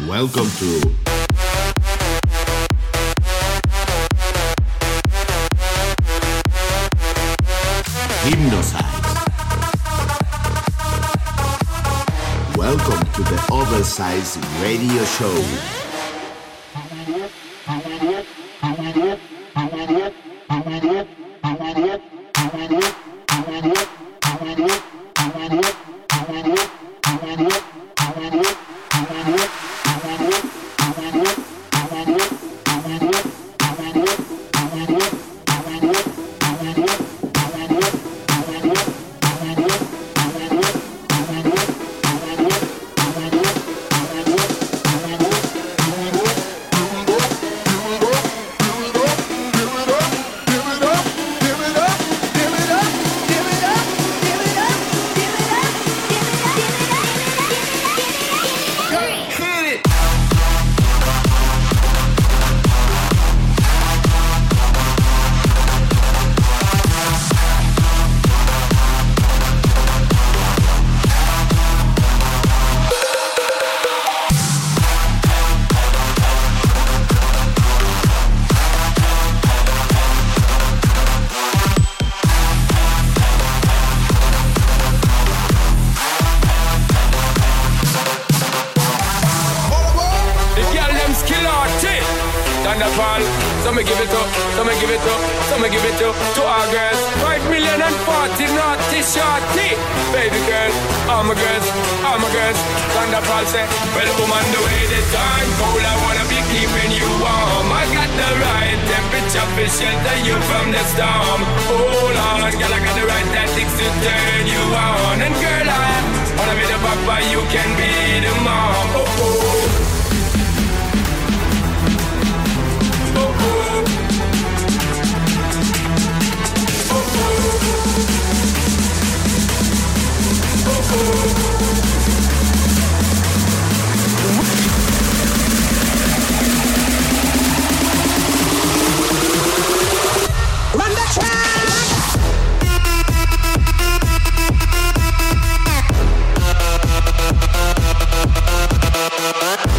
Welcome to Hypnosize. Welcome to the Oversize Radio Show. Well, woman, the way the time cold, I wanna be keeping you warm. I got the right temperature to shelter you from the storm. Hold on, girl, I got the right tactics to turn you on. And girl, I wanna be the papa, you can be the mom. Oh, oh. Oh, oh. oh, oh. oh Música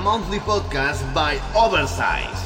monthly podcast by Oversize.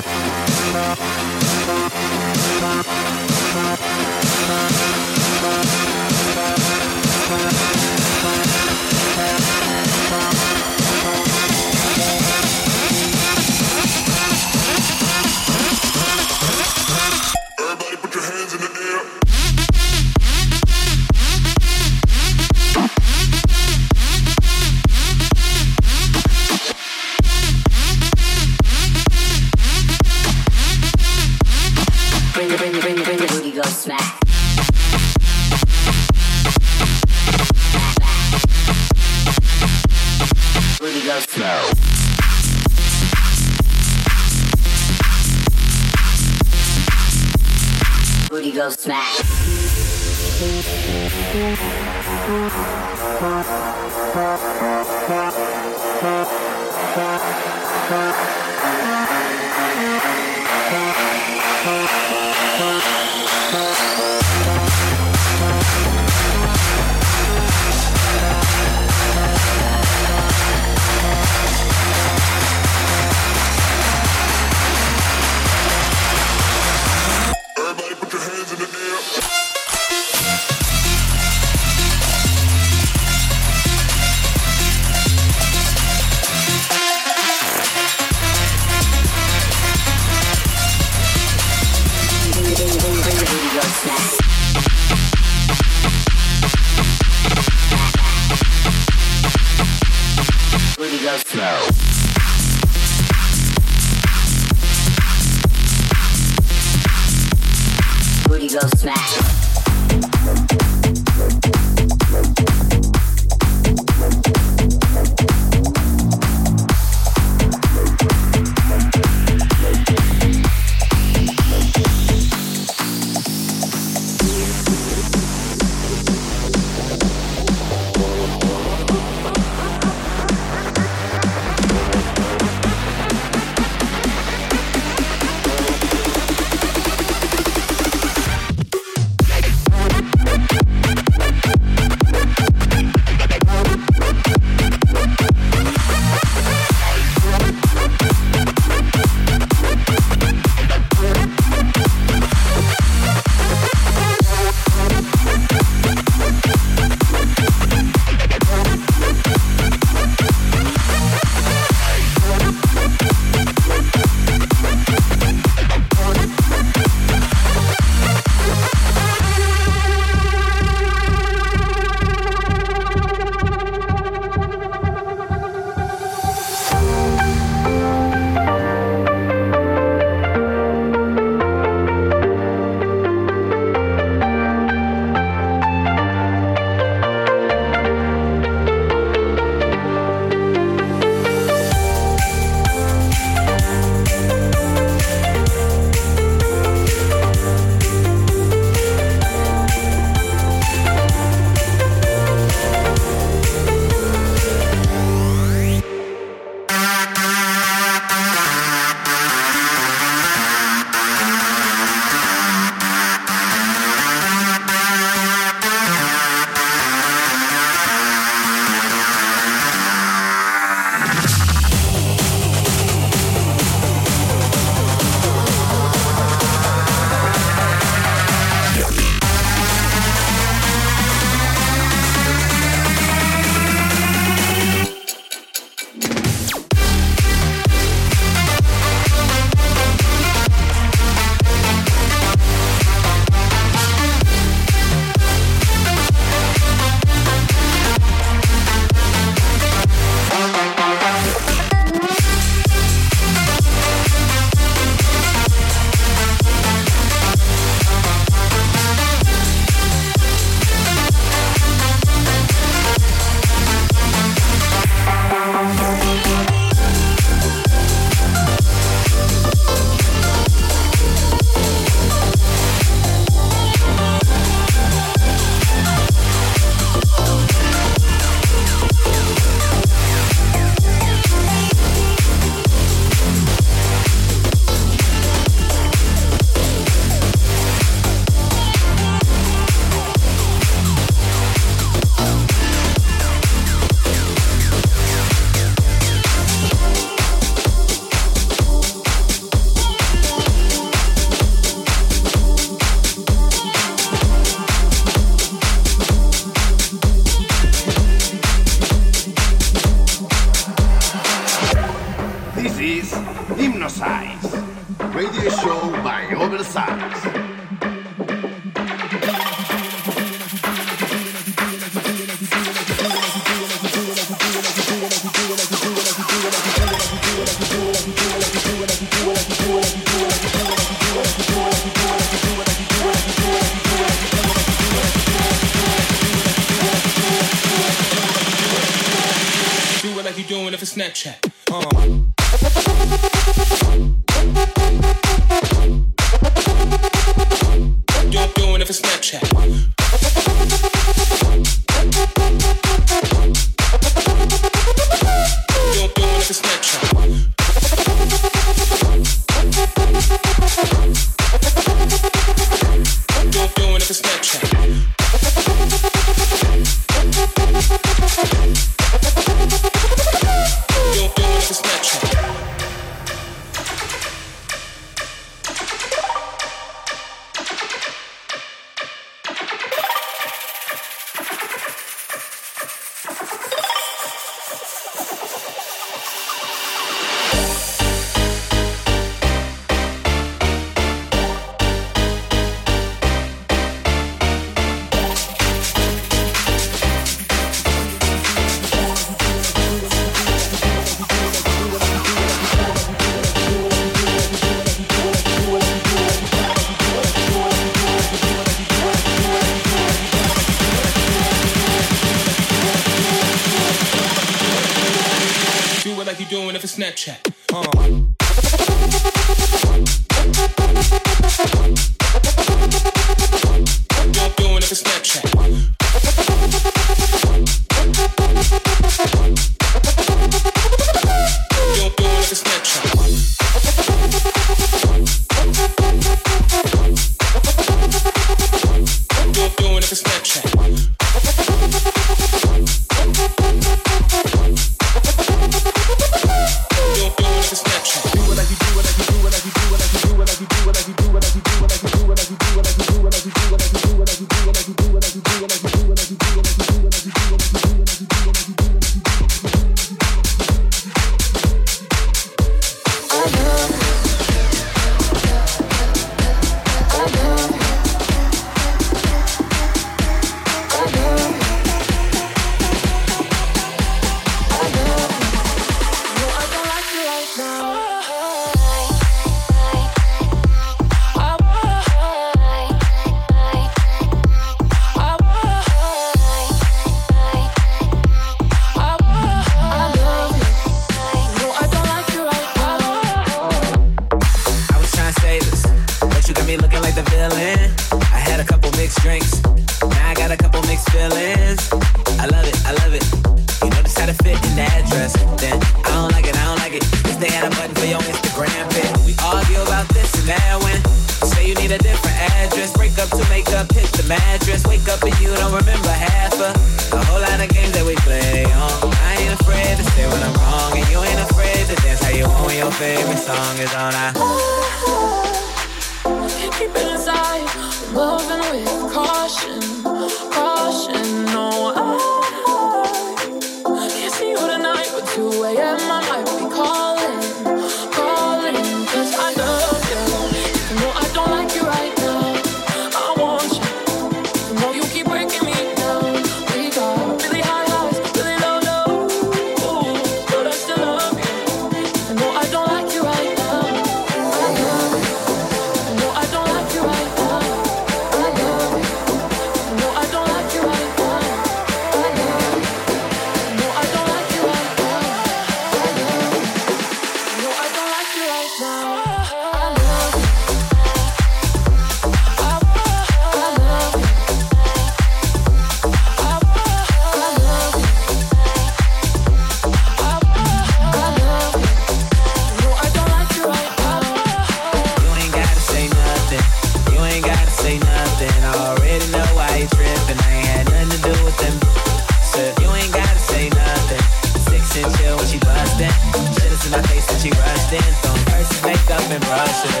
rising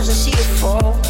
cause I see a fall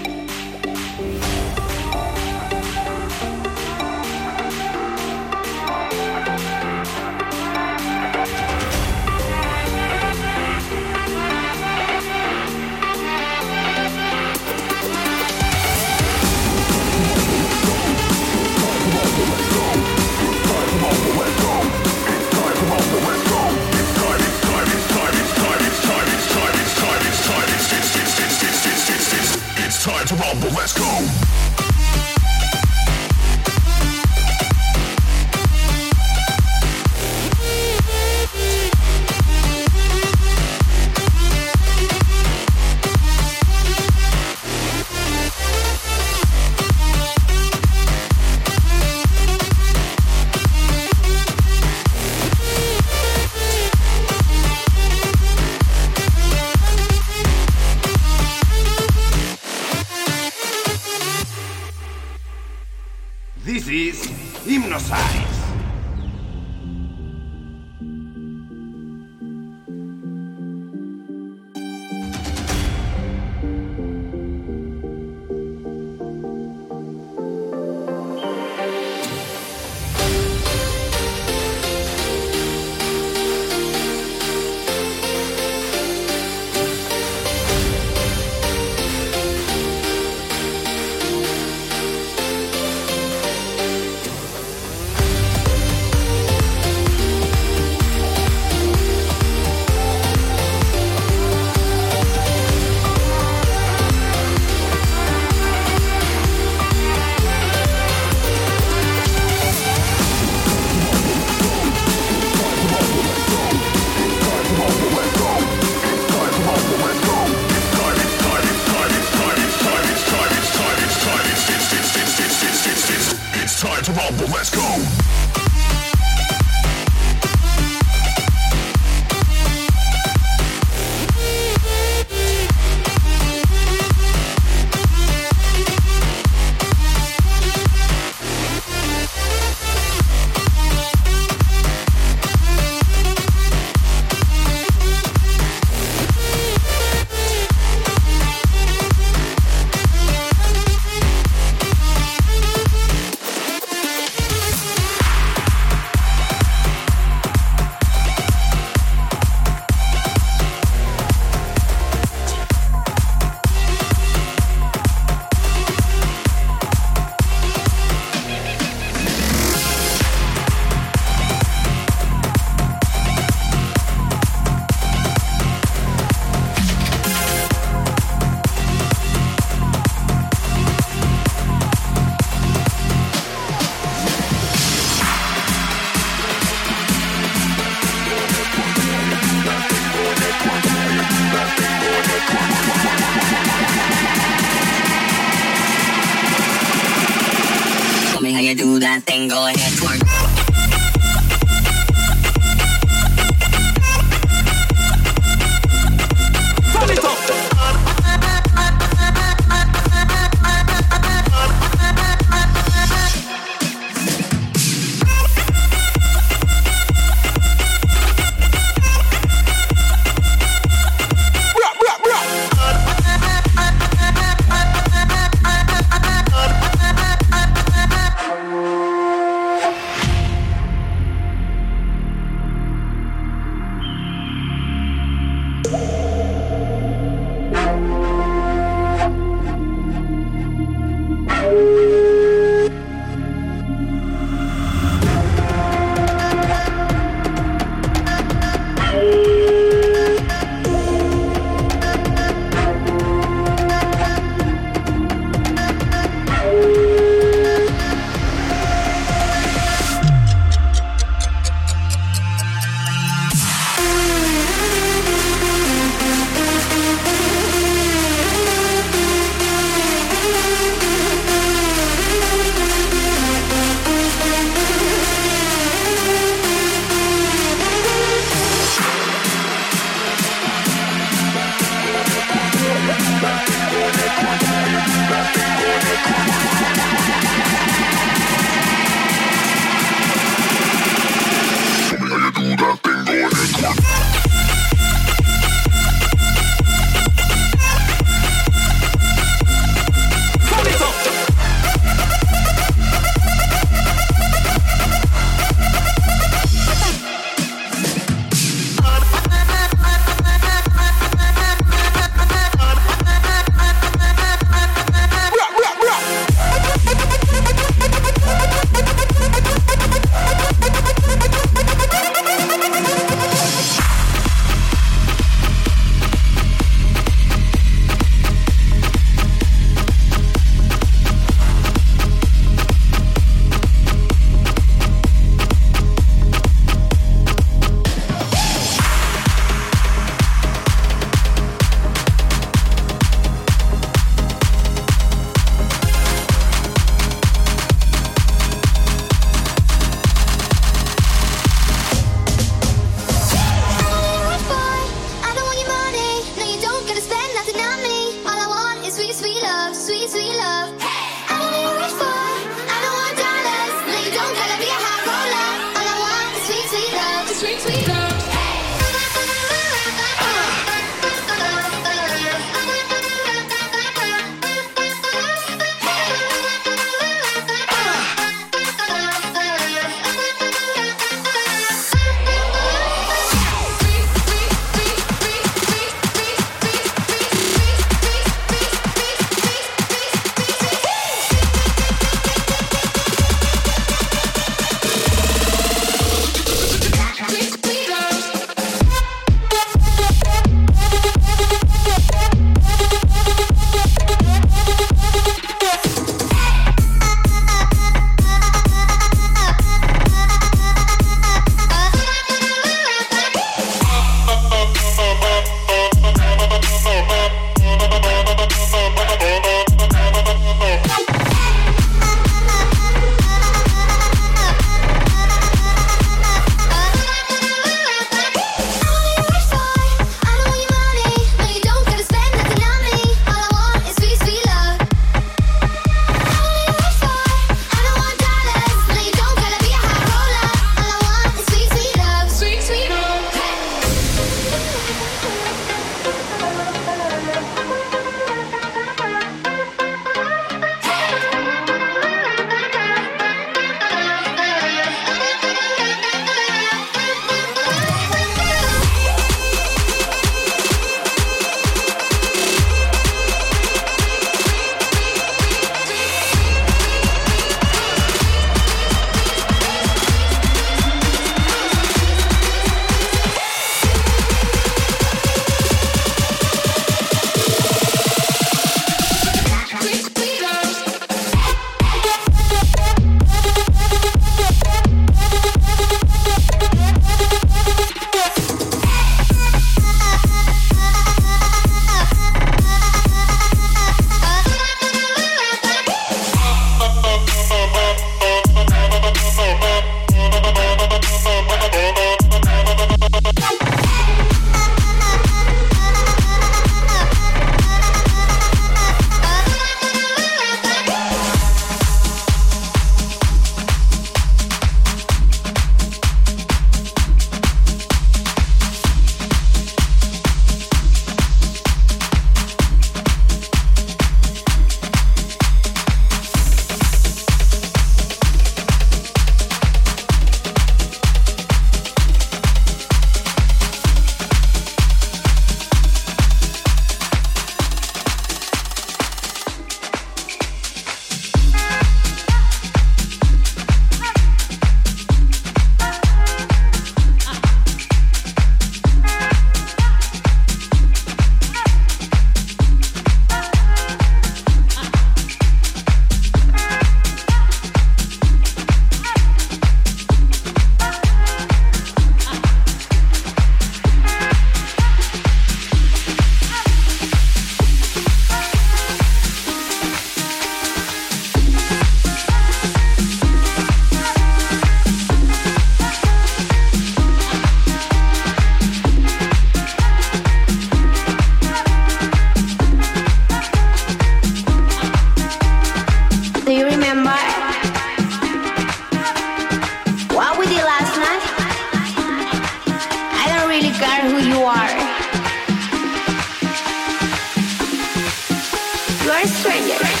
swing it.